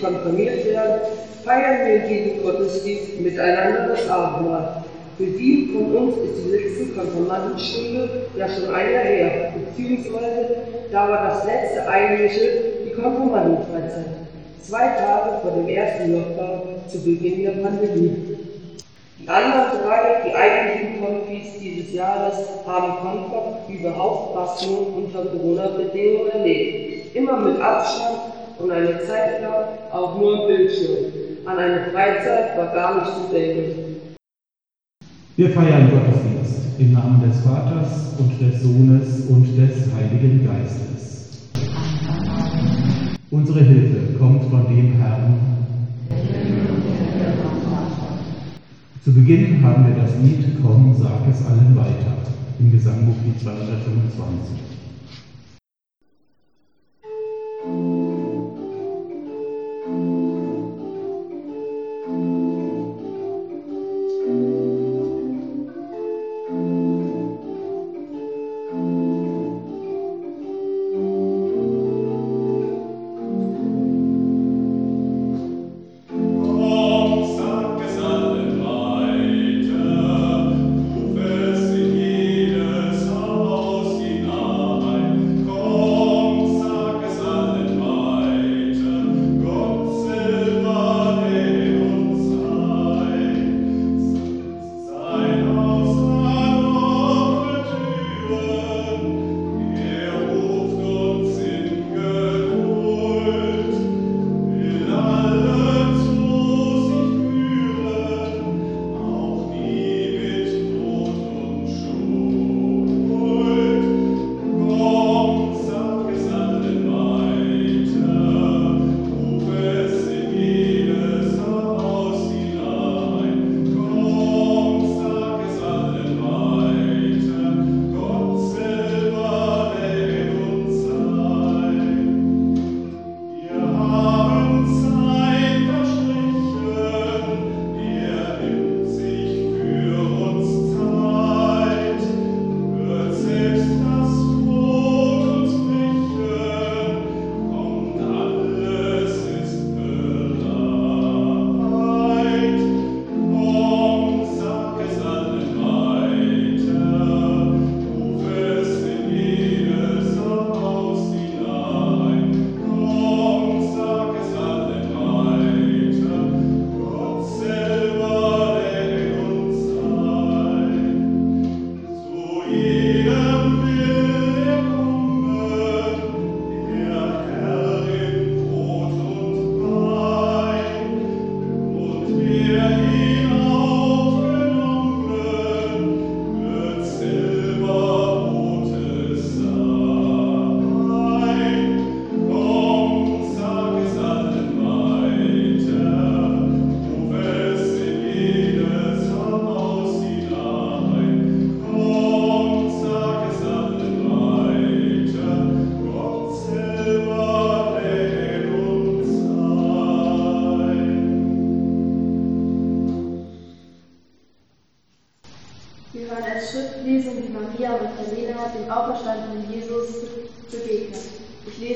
konfirmiert werden, feiern wir diesem Gottesdienst miteinander das Abendmahl. Für die von uns ist die letzte Konfirmandenstunde ja schon ein Jahr her, beziehungsweise da war das letzte eigentliche die Konfirmandenfreizeit. Zwei Tage vor dem ersten Lockdown zu Beginn der Pandemie. Die anderen drei, die eigentlichen Konfis dieses Jahres, haben Konfort überhaupt fast nur unter Corona-Bedingungen erlebt. Immer mit Abstand und eine Zeit lang auch nur im Bildschirm. An eine Freizeit war gar nicht zu denken. Wir feiern Gottesdienst im Namen des Vaters und des Sohnes und des Heiligen Geistes. Unsere Hilfe kommt von dem Herrn. Zu Beginn haben wir das Lied Komm, sag es allen weiter im Gesangbuch 225.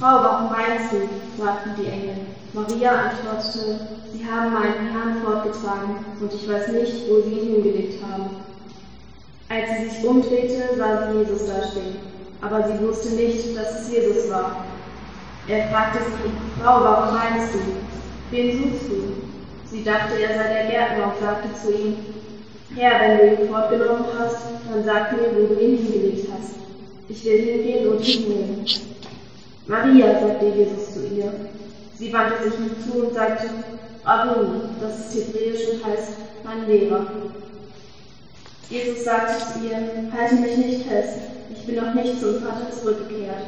warum weinst du? sagten die Engel. Maria antwortete, Sie haben meinen Herrn fortgetragen, und ich weiß nicht, wo sie ihn hingelegt haben. Als sie sich umdrehte, sah sie Jesus dastehen, aber sie wusste nicht, dass es Jesus war. Er fragte sie, Frau, warum weinst du? Wen suchst du? Sie dachte, er sei der Gärtner und sagte zu ihm, Herr, wenn du ihn fortgenommen hast, dann sag mir, wo du ihn hingelegt hast. Ich will hingehen und ihn nehmen. Maria, sagte Jesus zu ihr. Sie wandte sich ihm zu und sagte, Rabuni, das ist hebräisch und heißt mein Lehrer. Jesus sagte zu ihr, halte mich nicht fest, ich bin noch nicht zum Vater zurückgekehrt.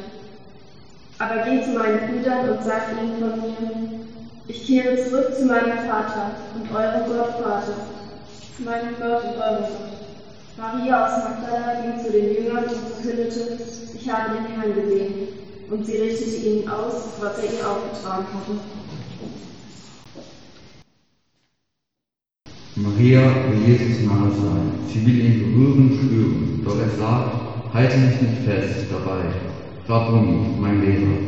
Aber geh zu meinen Brüdern und sag ihnen von mir, ich kehre zurück zu meinem Vater und eurem Gott Vater. Mein Gott und euer Gott. Maria aus Magdala ging zu den Jüngern und verkündete, ich habe den Herrn gesehen. Und sie richtete ihnen aus, was er ihr aufgetragen hatte. Maria will Jesus nahe sein. Sie will ihn berühren, spüren. Doch er sagt, halte mich nicht fest dabei. Rabboni, mein Lehrer.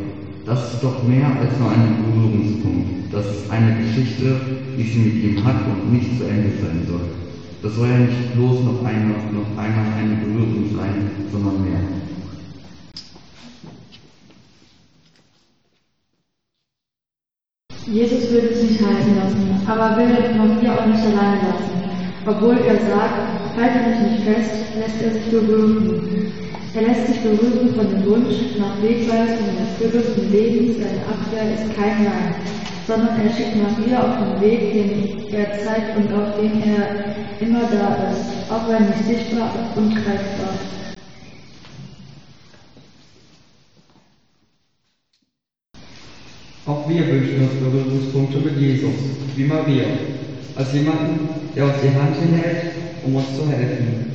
Das ist doch mehr als nur ein Berührungspunkt. Das ist eine Geschichte, die sie mit ihm hat und nicht zu Ende sein soll. Das soll ja nicht bloß noch einmal, noch einmal eine Berührung sein, sondern mehr. Jesus würde sich halten lassen, aber will Maria auch nicht allein lassen. Obwohl er sagt, halte mich nicht fest, lässt er sich berühren. Er lässt sich berühren von dem Wunsch nach Wegweisung in erfüllenden Leben, seine Abwehr ist kein Nein, sondern er schickt Maria auf den Weg, den er zeigt und auf dem er immer da ist, auch wenn nicht sichtbar und greifbar. Auch wir wünschen uns Berührungspunkte mit Jesus, wie Maria, als jemanden, der uns die Hand hinhält, um uns zu helfen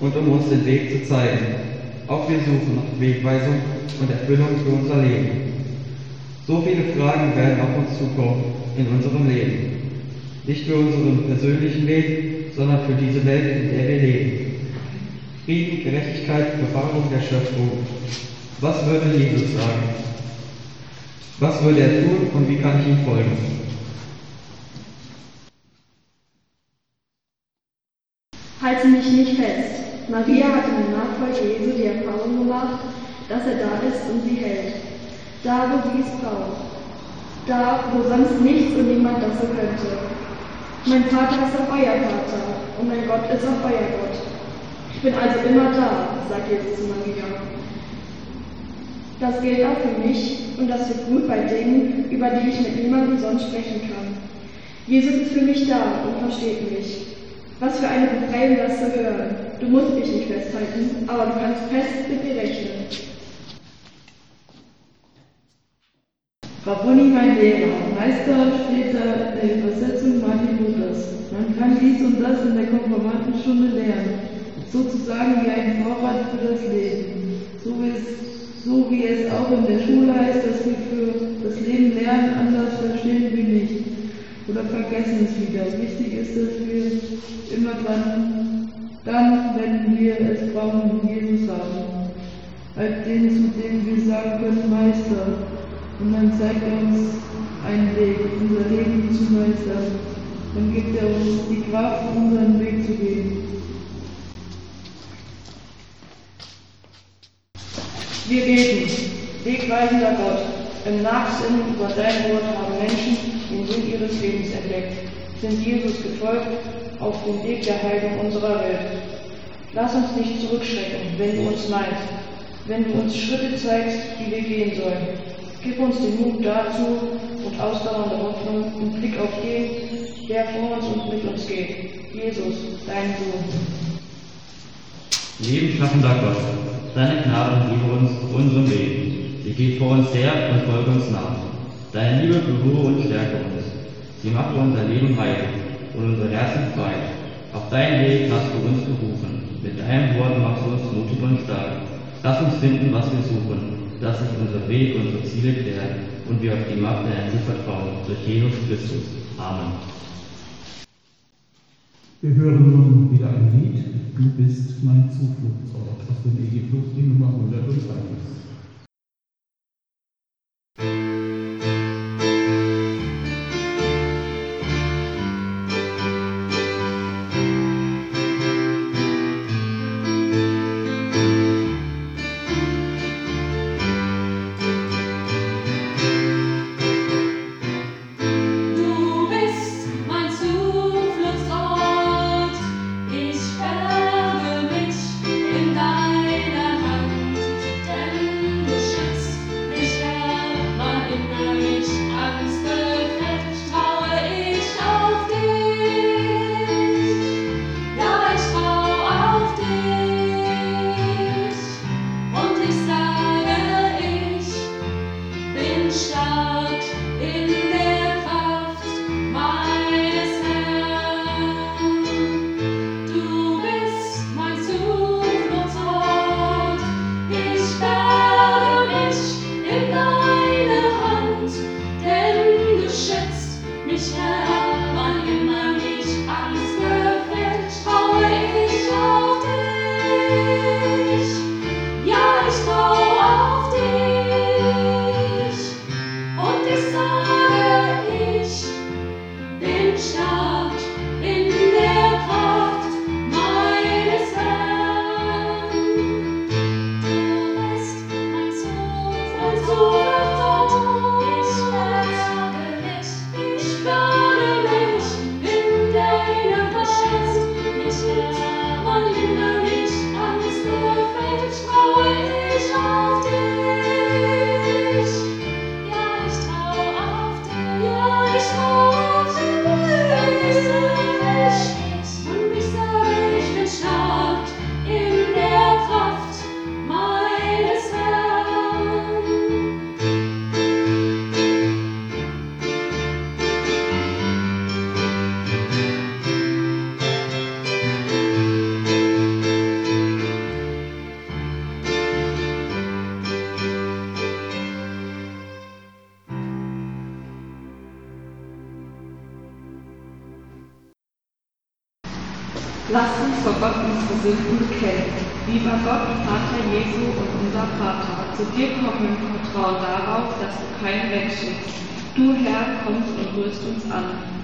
und um uns den Weg zu zeigen. Auch wir suchen nach Wegweisung und Erfüllung für unser Leben. So viele Fragen werden auf uns zukommen in unserem Leben. Nicht für unseren persönlichen Weg, sondern für diese Welt, in der wir leben. Frieden, Gerechtigkeit, Bewahrung der Schöpfung. Was würde Jesus sagen? Was würde er tun und wie kann ich ihm folgen? Halte mich nicht fest. Maria hat in der Nachfolge Jesu die Erfahrung gemacht, dass er da ist und sie hält. Da, wo sie es braucht. Da, wo sonst nichts und niemand das so könnte. Mein Vater ist auch euer Vater und mein Gott ist auch euer Gott. Ich bin also immer da, sagt Jesus zu Maria. Das gilt auch für mich und das wird gut bei Dingen, über die ich mit niemandem sonst sprechen kann. Jesus ist für mich da und versteht mich. Was für eine Befreiung, das zu hören. Du musst mich nicht festhalten, aber du kannst fest mit mir rechnen. Rabboni, mein Lehrer, Meister steht da der Übersetzung Martin Luthers. Man kann dies und das in der Konfirmandenstunde lernen, sozusagen wie ein Vorrat für das Leben. So wie es so wie es auch in der Schule heißt, dass wir für das Leben lernen, anders verstehen wir nicht oder vergessen es wieder. Wichtig ist, dass wir immer dran, dann, wenn wir es brauchen, Jesus haben. Als den, zu dem wir sagen können, Meister. Und dann zeigt er uns einen Weg, unser Leben zu meistern. Dann gibt er uns die Kraft, unseren Weg zu gehen. Wir beten, wegweisender Gott, im Nachsinnen über dein Wort haben Menschen den Sinn ihres Lebens entdeckt, sind Jesus gefolgt auf dem Weg der Heilung unserer Welt. Lass uns nicht zurückschrecken, wenn du uns meinst, wenn du uns Schritte zeigst, die wir gehen sollen. Gib uns den Mut dazu und ausdauernde Hoffnung und Blick auf den, der vor uns und mit uns geht. Jesus, dein Sohn. Leben schaffender Gott, Deine Gnade gebe uns unserem Leben. Sie geht vor uns her und folge uns nach. Deine Liebe berühre und stärke uns. Sie mache unser Leben heil und unser Herzen frei. Auf deinen Weg hast du uns berufen. Mit deinem Wort machst du uns mutig und stark. Lass uns finden, was wir suchen, dass sich unser Weg, unsere Ziele klären und wir auf die Macht der Hilfe vertrauen. Durch Jesus Christus. Amen. Wir hören nun wieder ein Lied. Du bist mein Zufluchtsort EG-Plus, die Nummer 130.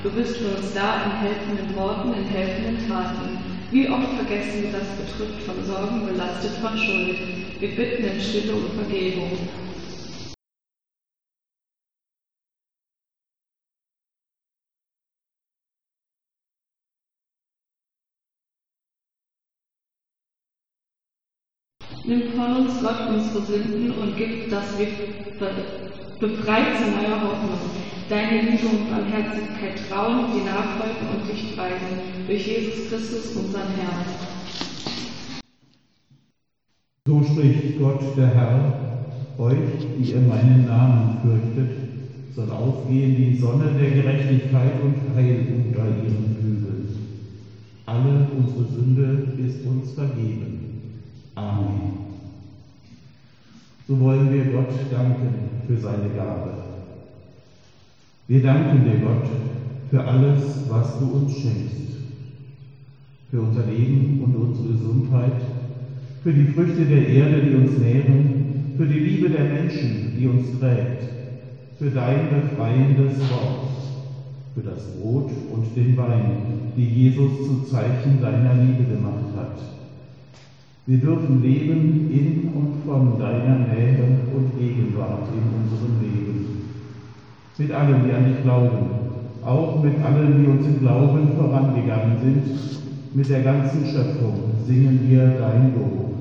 Du bist für uns da in helfenden Worten, in helfenden Taten. Wie oft vergessen wir das betrifft von Sorgen, belastet von Schuld. Wir bitten in Stille um Vergebung. Nimm von uns Gott unsere Sünden und gib, dass wir befreit zu neuer Hoffnung, deine Liebe und Barmherzigkeit trauen, die nachfolgen und dich preisen, durch Jesus Christus, unseren Herrn. So spricht Gott, der Herr, euch, die ihr meinen Namen fürchtet, soll aufgehen die Sonne der Gerechtigkeit und Heil unter ihren Hügeln. Alle unsere Sünde ist uns vergeben. Amen. So wollen wir Gott danken für seine Gabe. Wir danken dir, Gott, für alles, was du uns schenkst. Für unser Leben und unsere Gesundheit, für die Früchte der Erde, die uns nähren, für die Liebe der Menschen, die uns trägt, für dein befreiendes Wort, für das Brot und den Wein, die Jesus zu Zeichen deiner Liebe gemacht hat wir dürfen leben in und von deiner Nähe und Gegenwart in unserem Leben. Mit allen, die an dich glauben, auch mit allen, die uns im Glauben vorangegangen sind, mit der ganzen Schöpfung singen wir dein Lob.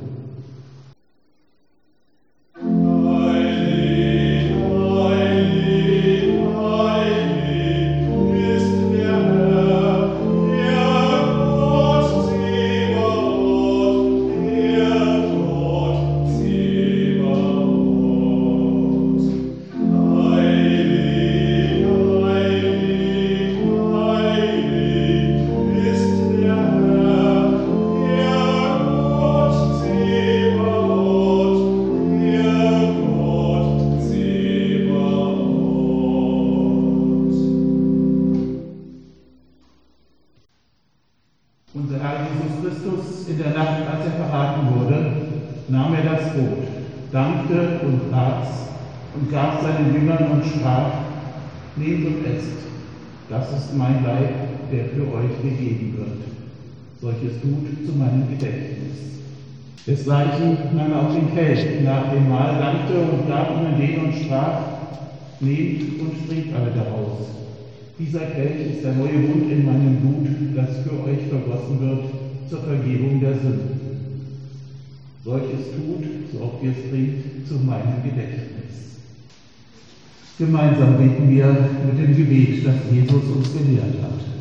Solches tut zu meinem Gedächtnis. Desgleichen nahm er auch den Kelch nach dem Mahl, dankte und gab ihnen den und sprach, nehmt und trinkt alle daraus. Dieser Kelch ist der neue Bund in meinem Blut, das für euch vergossen wird zur Vergebung der Sünden. Solches tut, so oft ihr es trinkt, zu meinem Gedächtnis. Gemeinsam beten wir mit dem Gebet, das Jesus uns gelehrt hat.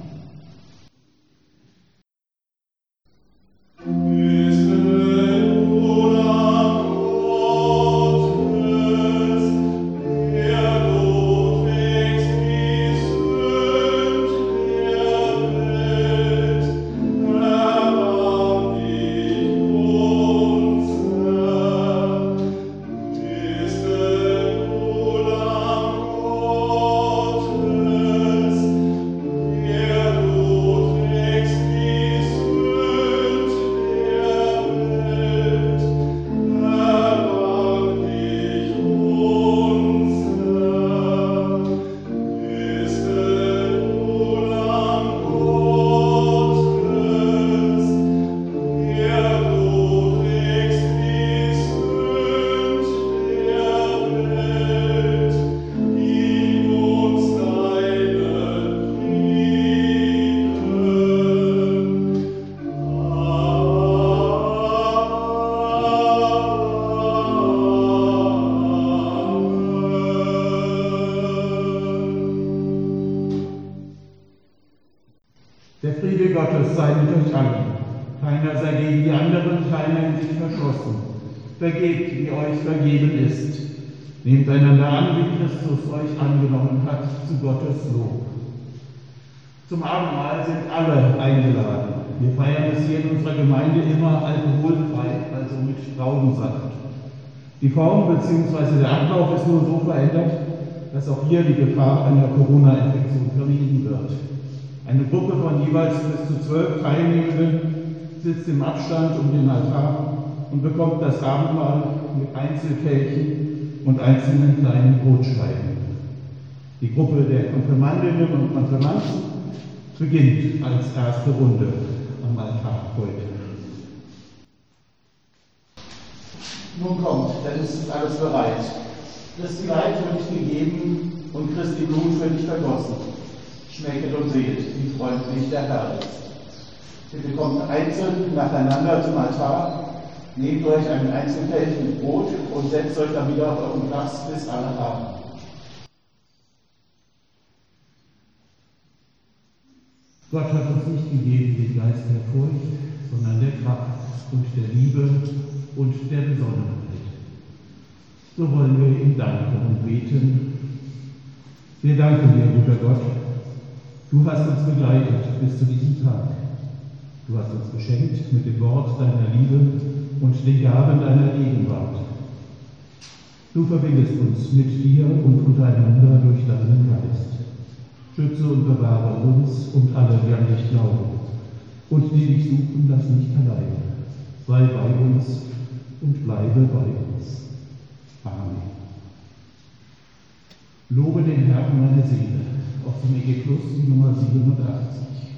Vergeben ist. Nehmt einander an, wie Christus euch angenommen hat, zu Gottes Lob. Zum Abendmahl sind alle eingeladen. Wir feiern es hier in unserer Gemeinde immer alkoholfrei, also mit Traubensaft. Die Form bzw. der Ablauf ist nur so verändert, dass auch hier die Gefahr einer Corona-Infektion vermieden wird. Eine Gruppe von jeweils bis zu zwölf Teilnehmenden sitzt im Abstand um den Altar und bekommt das Abendmahl mit Einzelkelchen und einzelnen kleinen Brotscheiben. Die Gruppe der Konfirmandinnen und Konfirmanden beginnt als erste Runde am Altar heute. Nun kommt, denn es ist alles bereit. Christi Leid für dich gegeben und Christi Blut für dich vergossen. Schmecket und seht, wie freundlich der Herr ist. Bitte kommt einzeln nacheinander zum Altar, nehmt euch einen Einzelkelch mit Brot und setzt euch dann wieder auf euren Platz, bis alle haben. Gott hat uns nicht gegeben den Geist der Furcht, sondern der Kraft und der Liebe und der Besonnenheit. So wollen wir ihm danken und beten. Wir danken dir, guter Gott. Du hast uns begleitet bis zu diesem Tag. Du hast uns beschenkt mit dem Wort deiner Liebe und den Gaben deiner Gegenwart. Du verbindest uns mit dir und untereinander durch deinen Geist. Schütze und bewahre uns und alle, die an dich glauben. Und die dich suchen, lass nicht allein. Sei bei uns und bleibe bei uns. Amen. Lobe den Herrn meine Seele, auf dem EG Plus die Nummer 87.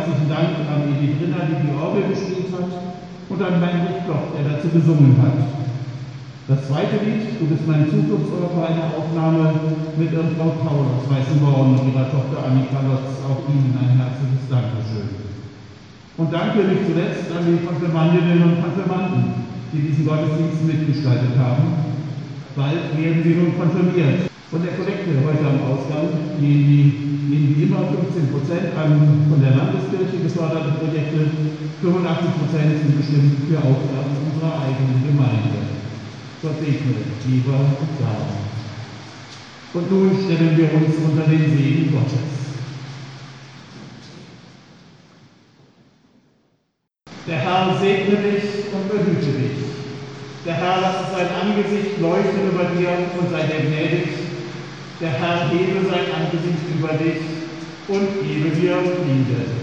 Herzlichen Dank an Edith Rinner, die die Orgel gespielt hat, und an Heinrich Bloch, der dazu gesungen hat. Das zweite Lied, Du bist mein Zufluchtsort, war eine Aufnahme mit Frau Paul aus Weißenborn und ihrer Tochter Annika Lotz. Auch Ihnen ein herzliches Dankeschön. Und danke nicht zuletzt an die Konfirmandinnen und Konfirmanden, die diesen Gottesdienst mitgestaltet haben. Bald werden sie nun konfirmiert. Von der Kollekte heute am Ausgang gehen die, wie immer 15 Prozent von der Landeskirche geförderte Projekte, 85 Prozent sind bestimmt für Aufgaben unserer eigenen Gemeinde. Gott segne und Gaben. Und nun stellen wir uns unter den Segen Gottes. Der Herr segne dich und behüte dich. Der Herr lasse sein Angesicht leuchten über dir und sei dir gnädig. Der Herr hebe sein Angesicht über dich und gebe dir Frieden.